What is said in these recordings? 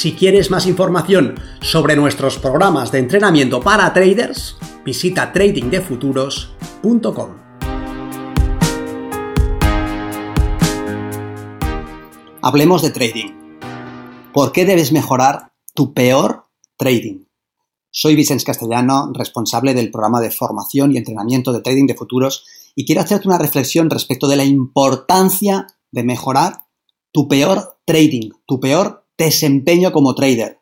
Si quieres más información sobre nuestros programas de entrenamiento para traders, visita tradingdefuturos.com. Hablemos de trading. ¿Por qué debes mejorar tu peor trading? Soy Vicens Castellano, responsable del programa de formación y entrenamiento de trading de futuros, y quiero hacerte una reflexión respecto de la importancia de mejorar tu peor trading, tu peor desempeño como trader.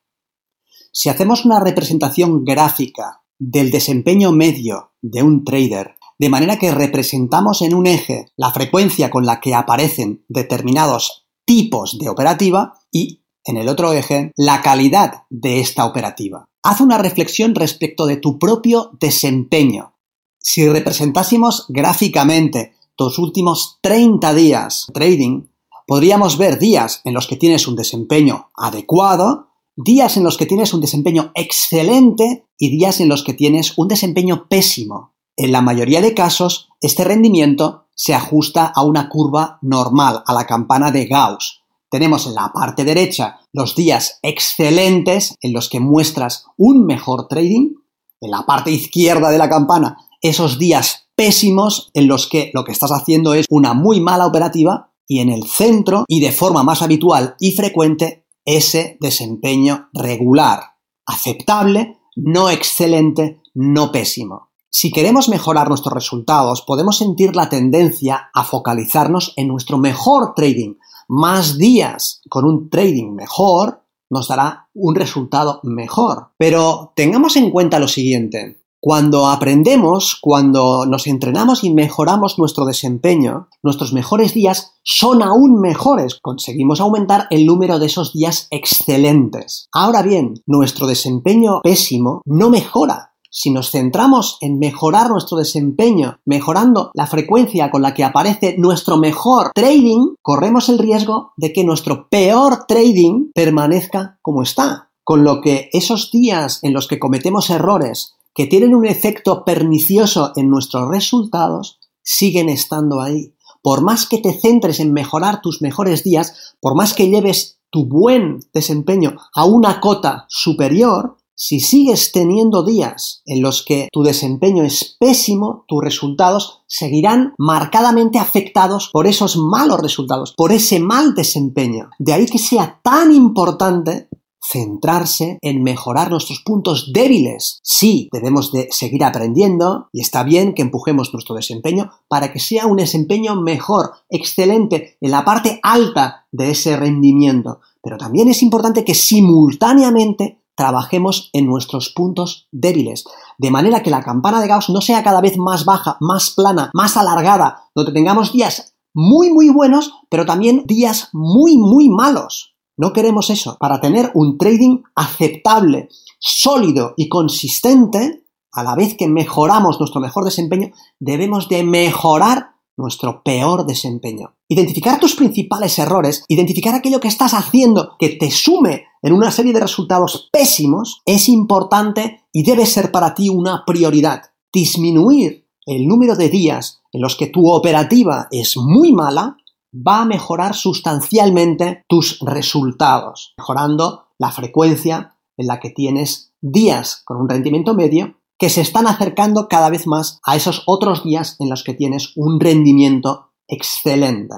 Si hacemos una representación gráfica del desempeño medio de un trader, de manera que representamos en un eje la frecuencia con la que aparecen determinados tipos de operativa y en el otro eje la calidad de esta operativa. Haz una reflexión respecto de tu propio desempeño. Si representásemos gráficamente tus últimos 30 días trading, podríamos ver días en los que tienes un desempeño adecuado, días en los que tienes un desempeño excelente y días en los que tienes un desempeño pésimo. En la mayoría de casos, este rendimiento se ajusta a una curva normal, a la campana de Gauss. Tenemos en la parte derecha los días excelentes en los que muestras un mejor trading. En la parte izquierda de la campana, esos días pésimos en los que lo que estás haciendo es una muy mala operativa y en el centro y de forma más habitual y frecuente ese desempeño regular, aceptable, no excelente, no pésimo. Si queremos mejorar nuestros resultados, podemos sentir la tendencia a focalizarnos en nuestro mejor trading. Más días con un trading mejor nos dará un resultado mejor. Pero tengamos en cuenta lo siguiente. Cuando aprendemos, cuando nos entrenamos y mejoramos nuestro desempeño, nuestros mejores días son aún mejores. Conseguimos aumentar el número de esos días excelentes. Ahora bien, nuestro desempeño pésimo no mejora. Si nos centramos en mejorar nuestro desempeño, mejorando la frecuencia con la que aparece nuestro mejor trading, corremos el riesgo de que nuestro peor trading permanezca como está. Con lo que esos días en los que cometemos errores que tienen un efecto pernicioso en nuestros resultados, siguen estando ahí. Por más que te centres en mejorar tus mejores días, por más que lleves tu buen desempeño a una cota superior, si sigues teniendo días en los que tu desempeño es pésimo, tus resultados seguirán marcadamente afectados por esos malos resultados, por ese mal desempeño. De ahí que sea tan importante centrarse en mejorar nuestros puntos débiles. Sí, debemos de seguir aprendiendo y está bien que empujemos nuestro desempeño para que sea un desempeño mejor, excelente, en la parte alta de ese rendimiento. Pero también es importante que simultáneamente trabajemos en nuestros puntos débiles, de manera que la campana de Gauss no sea cada vez más baja, más plana, más alargada, donde tengamos días muy muy buenos, pero también días muy muy malos. No queremos eso. Para tener un trading aceptable, sólido y consistente, a la vez que mejoramos nuestro mejor desempeño, debemos de mejorar nuestro peor desempeño. Identificar tus principales errores, identificar aquello que estás haciendo que te sume en una serie de resultados pésimos, es importante y debe ser para ti una prioridad. Disminuir el número de días en los que tu operativa es muy mala va a mejorar sustancialmente tus resultados, mejorando la frecuencia en la que tienes días con un rendimiento medio que se están acercando cada vez más a esos otros días en los que tienes un rendimiento excelente.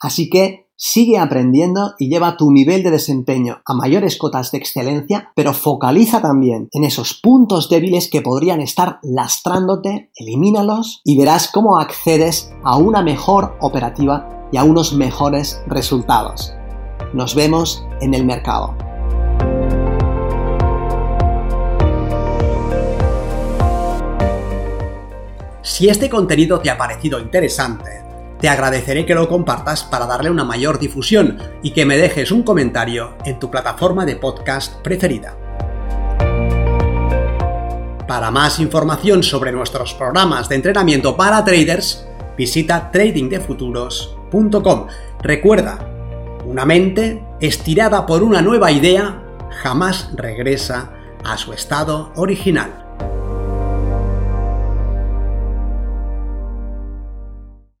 Así que sigue aprendiendo y lleva tu nivel de desempeño a mayores cotas de excelencia, pero focaliza también en esos puntos débiles que podrían estar lastrándote, elimínalos y verás cómo accedes a una mejor operativa y a unos mejores resultados. Nos vemos en el mercado. Si este contenido te ha parecido interesante, te agradeceré que lo compartas para darle una mayor difusión y que me dejes un comentario en tu plataforma de podcast preferida. Para más información sobre nuestros programas de entrenamiento para traders, visita tradingdefuturos.com. Recuerda, una mente estirada por una nueva idea jamás regresa a su estado original.